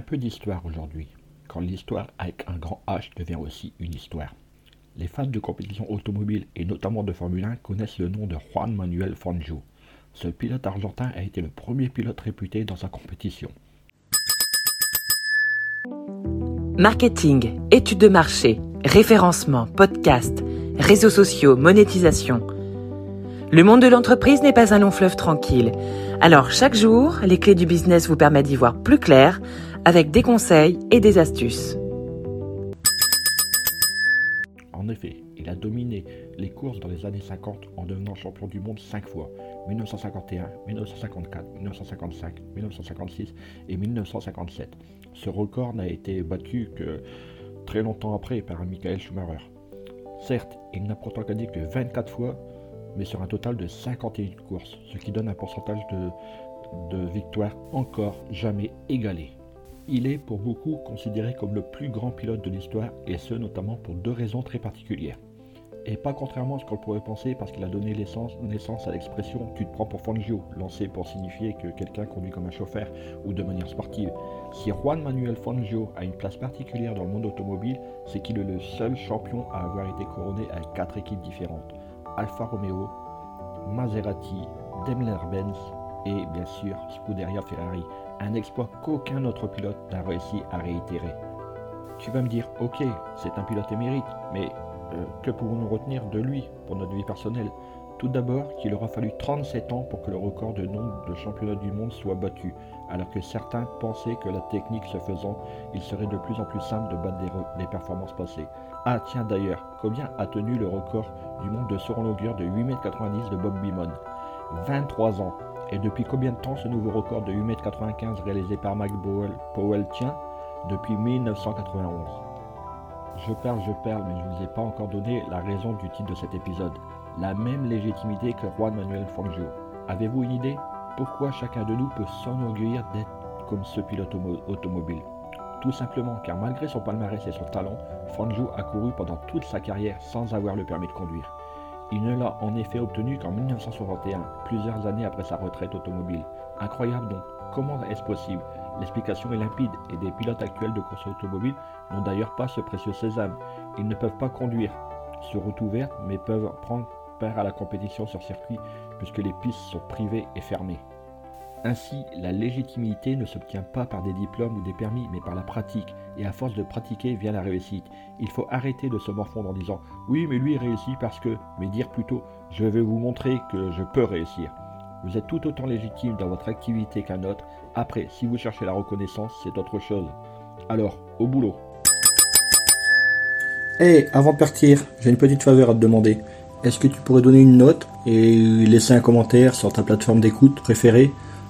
Un peu d'histoire aujourd'hui, quand l'histoire avec un grand H devient aussi une histoire. Les fans de compétition automobile et notamment de Formule 1 connaissent le nom de Juan Manuel Fangio. Ce pilote argentin a été le premier pilote réputé dans sa compétition. Marketing, études de marché, référencement, podcast, réseaux sociaux, monétisation. Le monde de l'entreprise n'est pas un long fleuve tranquille. Alors chaque jour, les clés du business vous permettent d'y voir plus clair avec des conseils et des astuces. En effet, il a dominé les courses dans les années 50 en devenant champion du monde 5 fois, 1951, 1954, 1955, 1956 et 1957. Ce record n'a été battu que très longtemps après par Michael Schumacher. Certes, il n'a pourtant gagné que 24 fois mais sur un total de 51 courses, ce qui donne un pourcentage de, de victoires encore jamais égalé. Il est pour beaucoup considéré comme le plus grand pilote de l'histoire, et ce notamment pour deux raisons très particulières. Et pas contrairement à ce qu'on pourrait penser, parce qu'il a donné naissance à l'expression Tu te prends pour Fangio, lancée pour signifier que quelqu'un conduit comme un chauffeur ou de manière sportive. Si Juan Manuel Fangio a une place particulière dans le monde automobile, c'est qu'il est le seul champion à avoir été couronné avec quatre équipes différentes. Alfa Romeo, Maserati, Daimler-Benz et bien sûr Scuderia Ferrari, un exploit qu'aucun autre pilote n'a réussi à réitérer. Tu vas me dire, ok, c'est un pilote émérite, mais euh, que pouvons-nous retenir de lui pour notre vie personnelle? Tout d'abord qu'il aura fallu 37 ans pour que le record de nombre de championnats du monde soit battu, alors que certains pensaient que la technique se faisant, il serait de plus en plus simple de battre des, performances passées. Ah tiens d'ailleurs, combien a tenu le record du monde de saut en longueur de 8m90 de Bob Beamon 23 ans. Et depuis combien de temps ce nouveau record de 8m95 réalisé par Mike Powell, tient Depuis 1991. Je parle, je parle, mais je ne vous ai pas encore donné la raison du titre de cet épisode. La même légitimité que Juan Manuel Fangio. Avez-vous une idée? Pourquoi chacun de nous peut s'enorgueillir d'être comme ce pilote automobile? Tout simplement car malgré son palmarès et son talent, Fangio a couru pendant toute sa carrière sans avoir le permis de conduire. Il ne l'a en effet obtenu qu'en 1961, plusieurs années après sa retraite automobile. Incroyable donc, comment est-ce possible? L'explication est limpide et des pilotes actuels de course automobile n'ont d'ailleurs pas ce précieux sésame. Ils ne peuvent pas conduire sur route ouverte mais peuvent prendre part à la compétition sur circuit puisque les pistes sont privées et fermées. Ainsi, la légitimité ne s'obtient pas par des diplômes ou des permis, mais par la pratique. Et à force de pratiquer vient la réussite. Il faut arrêter de se morfondre en disant Oui, mais lui réussit parce que, mais dire plutôt Je vais vous montrer que je peux réussir. Vous êtes tout autant légitime dans votre activité qu'un autre. Après, si vous cherchez la reconnaissance, c'est autre chose. Alors, au boulot. Hé, avant de partir, j'ai une petite faveur à te demander. Est-ce que tu pourrais donner une note et laisser un commentaire sur ta plateforme d'écoute préférée?